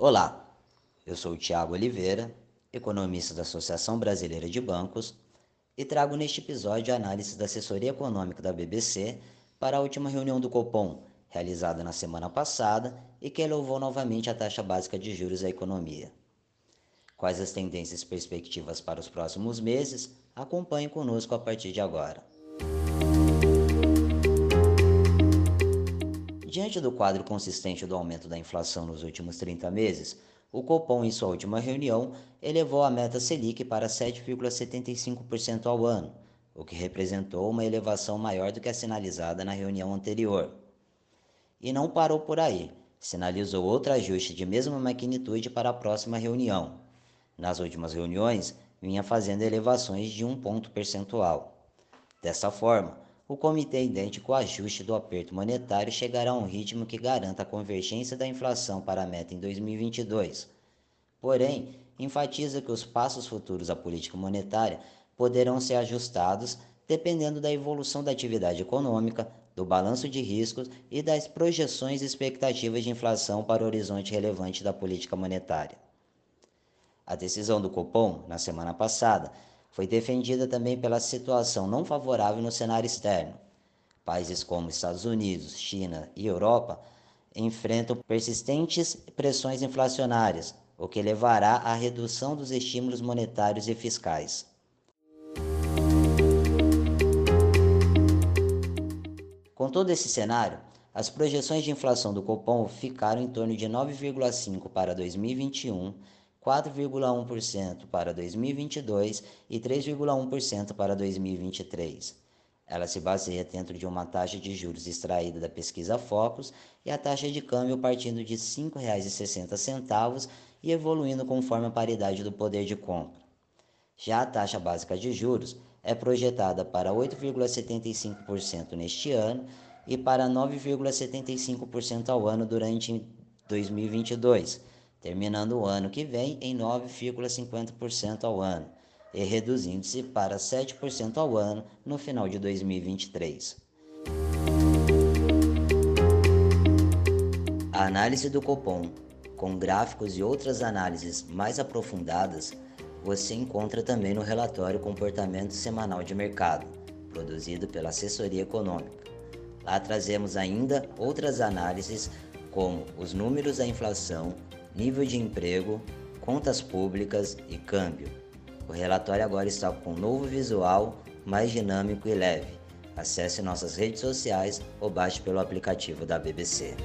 Olá, eu sou o Tiago Oliveira, economista da Associação Brasileira de Bancos, e trago neste episódio a análise da assessoria econômica da BBC para a última reunião do Copom, realizada na semana passada e que elevou novamente a taxa básica de juros à economia. Quais as tendências e perspectivas para os próximos meses? Acompanhe conosco a partir de agora. Diante do quadro consistente do aumento da inflação nos últimos 30 meses, o Copom, em sua última reunião, elevou a meta Selic para 7,75% ao ano, o que representou uma elevação maior do que a sinalizada na reunião anterior. E não parou por aí, sinalizou outro ajuste de mesma magnitude para a próxima reunião. Nas últimas reuniões, vinha fazendo elevações de um ponto percentual. Dessa forma, o comitê idêntico ao ajuste do aperto monetário chegará a um ritmo que garanta a convergência da inflação para a meta em 2022. Porém, enfatiza que os passos futuros da política monetária poderão ser ajustados dependendo da evolução da atividade econômica, do balanço de riscos e das projeções e expectativas de inflação para o horizonte relevante da política monetária. A decisão do Copom, na semana passada, foi defendida também pela situação não favorável no cenário externo. Países como Estados Unidos, China e Europa enfrentam persistentes pressões inflacionárias, o que levará à redução dos estímulos monetários e fiscais. Com todo esse cenário, as projeções de inflação do Copom ficaram em torno de 9,5 para 2021 4,1% para 2022 e 3,1% para 2023. Ela se baseia dentro de uma taxa de juros extraída da pesquisa Focus e a taxa de câmbio partindo de R$ 5,60 e evoluindo conforme a paridade do poder de compra. Já a taxa básica de juros é projetada para 8,75% neste ano e para 9,75% ao ano durante 2022 terminando o ano que vem em 9,50% ao ano e reduzindo-se para 7% ao ano no final de 2023. A análise do Copom, com gráficos e outras análises mais aprofundadas, você encontra também no relatório Comportamento Semanal de Mercado, produzido pela Assessoria Econômica. Lá trazemos ainda outras análises como os números da inflação, nível de emprego, contas públicas e câmbio. O relatório agora está com um novo visual, mais dinâmico e leve. Acesse nossas redes sociais ou baixe pelo aplicativo da BBC.